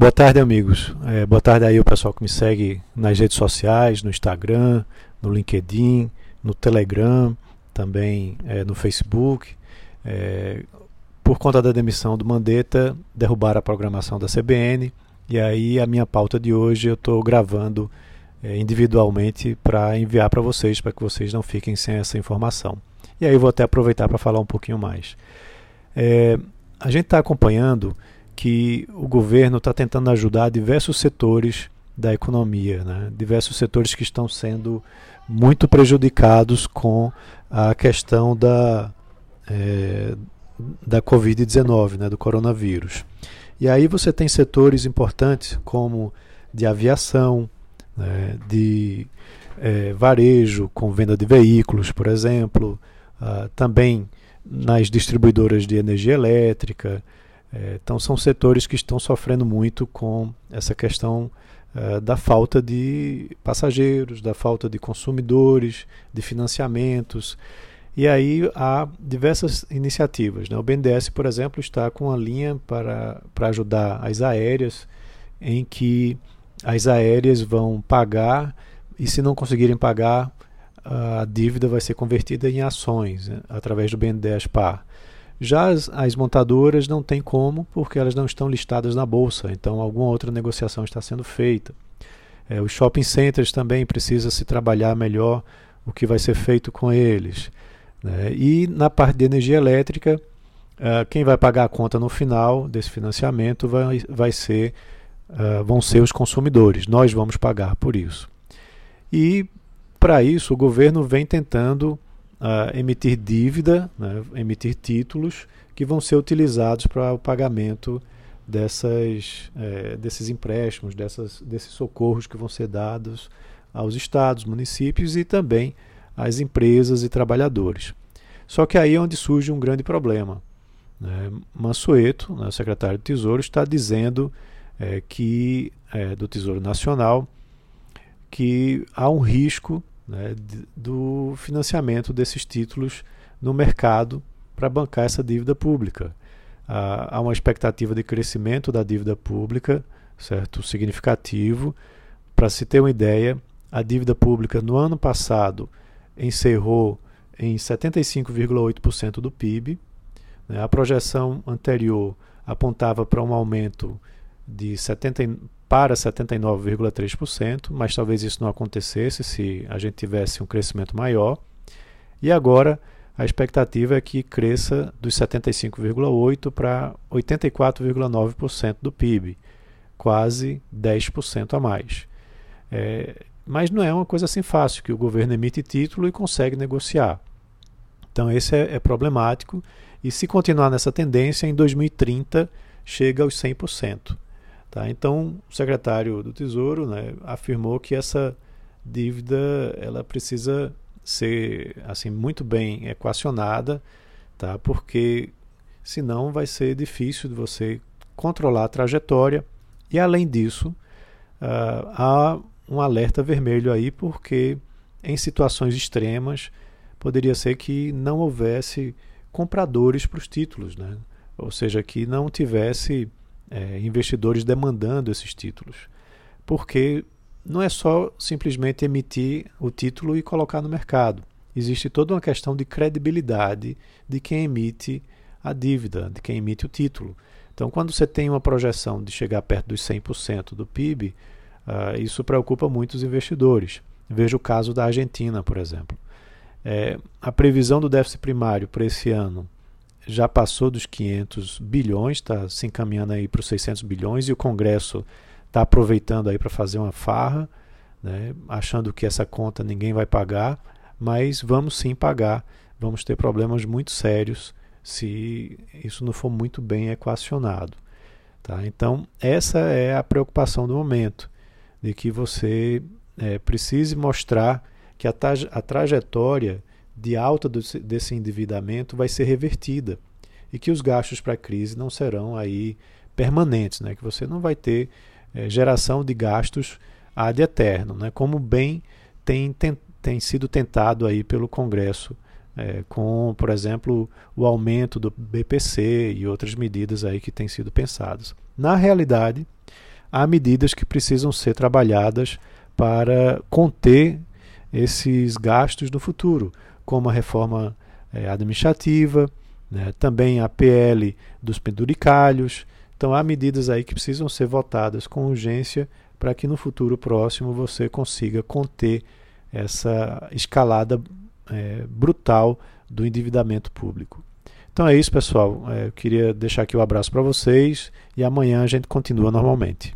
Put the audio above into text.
Boa tarde, amigos. É, boa tarde aí o pessoal que me segue nas redes sociais, no Instagram, no LinkedIn, no Telegram, também é, no Facebook. É, por conta da demissão do Mandetta, derrubaram a programação da CBN. E aí a minha pauta de hoje eu estou gravando é, individualmente para enviar para vocês, para que vocês não fiquem sem essa informação. E aí vou até aproveitar para falar um pouquinho mais. É, a gente está acompanhando que o governo está tentando ajudar diversos setores da economia, né? diversos setores que estão sendo muito prejudicados com a questão da, é, da Covid-19, né? do coronavírus. E aí você tem setores importantes como de aviação, né? de é, varejo com venda de veículos, por exemplo, uh, também nas distribuidoras de energia elétrica. É, então, são setores que estão sofrendo muito com essa questão é, da falta de passageiros, da falta de consumidores, de financiamentos. E aí há diversas iniciativas. Né? O BNDES, por exemplo, está com uma linha para, para ajudar as aéreas, em que as aéreas vão pagar e, se não conseguirem pagar, a dívida vai ser convertida em ações né, através do BNDES Par. Já as, as, montadoras não tem como, porque elas não estão listadas na bolsa, então alguma outra negociação está sendo feita. É, os shopping centers também precisa se trabalhar melhor o que vai ser feito com eles. Né? E na parte de energia elétrica, uh, quem vai pagar a conta no final desse financiamento vai, vai ser, uh, vão ser os consumidores. Nós vamos pagar por isso. E para isso, o governo vem tentando uh, emitir dívida, né, emitir títulos que vão ser utilizados para o pagamento dessas, é, desses empréstimos, dessas, desses socorros que vão ser dados aos estados, municípios e também às empresas e trabalhadores. Só que aí é onde surge um grande problema. Né? Mansueto, né, secretário do Tesouro, está dizendo é, que é, do Tesouro Nacional que há um risco né, do financiamento desses títulos no mercado para bancar essa dívida pública. Há uma expectativa de crescimento da dívida pública, certo, significativo. Para se ter uma ideia, a dívida pública no ano passado encerrou em 75,8% do PIB. Né. A projeção anterior apontava para um aumento de 70, para 79,3%, mas talvez isso não acontecesse se a gente tivesse um crescimento maior. E agora a expectativa é que cresça dos 75,8% para 84,9% do PIB, quase 10% a mais. É, mas não é uma coisa assim fácil, que o governo emite título e consegue negociar. Então esse é, é problemático, e se continuar nessa tendência, em 2030 chega aos 100%. Tá? Então, o secretário do Tesouro né, afirmou que essa dívida ela precisa ser assim muito bem equacionada, tá? porque senão vai ser difícil de você controlar a trajetória. E além disso, uh, há um alerta vermelho aí, porque em situações extremas poderia ser que não houvesse compradores para os títulos, né? ou seja, que não tivesse é, investidores demandando esses títulos. Porque não é só simplesmente emitir o título e colocar no mercado. Existe toda uma questão de credibilidade de quem emite a dívida, de quem emite o título. Então, quando você tem uma projeção de chegar perto dos 100% do PIB, uh, ah, isso preocupa muito os investidores. Veja o caso da Argentina, por exemplo. É, a previsão do déficit primário para esse ano já passou dos 500 bilhões, está se encaminhando aí para os 600 bilhões e o Congresso está aproveitando aí para fazer uma farra, né, achando que essa conta ninguém vai pagar, mas vamos sim pagar, vamos ter problemas muito sérios se isso não for muito bem equacionado. Tá? Então, essa é a preocupação do momento, de que você é, precise mostrar que a, a trajetória de alta desse endividamento vai ser revertida e que os gastos para a crise não serão aí permanentes, né? que você não vai ter é, geração de gastos ad eterno, né? como bem tem, tem, tem sido tentado aí pelo Congresso é, com, por exemplo, o aumento do BPC e outras medidas aí que têm sido pensadas. Na realidade, há medidas que precisam ser trabalhadas para conter esses gastos no futuro, como a reforma é, administrativa, né, também a PL dos penduricalhos. Então, há medidas aí que precisam ser votadas com urgência para que no futuro próximo você consiga conter essa escalada é, brutal do endividamento público. Então é isso, pessoal. É, eu queria deixar aqui o um abraço para vocês e amanhã a gente continua normalmente.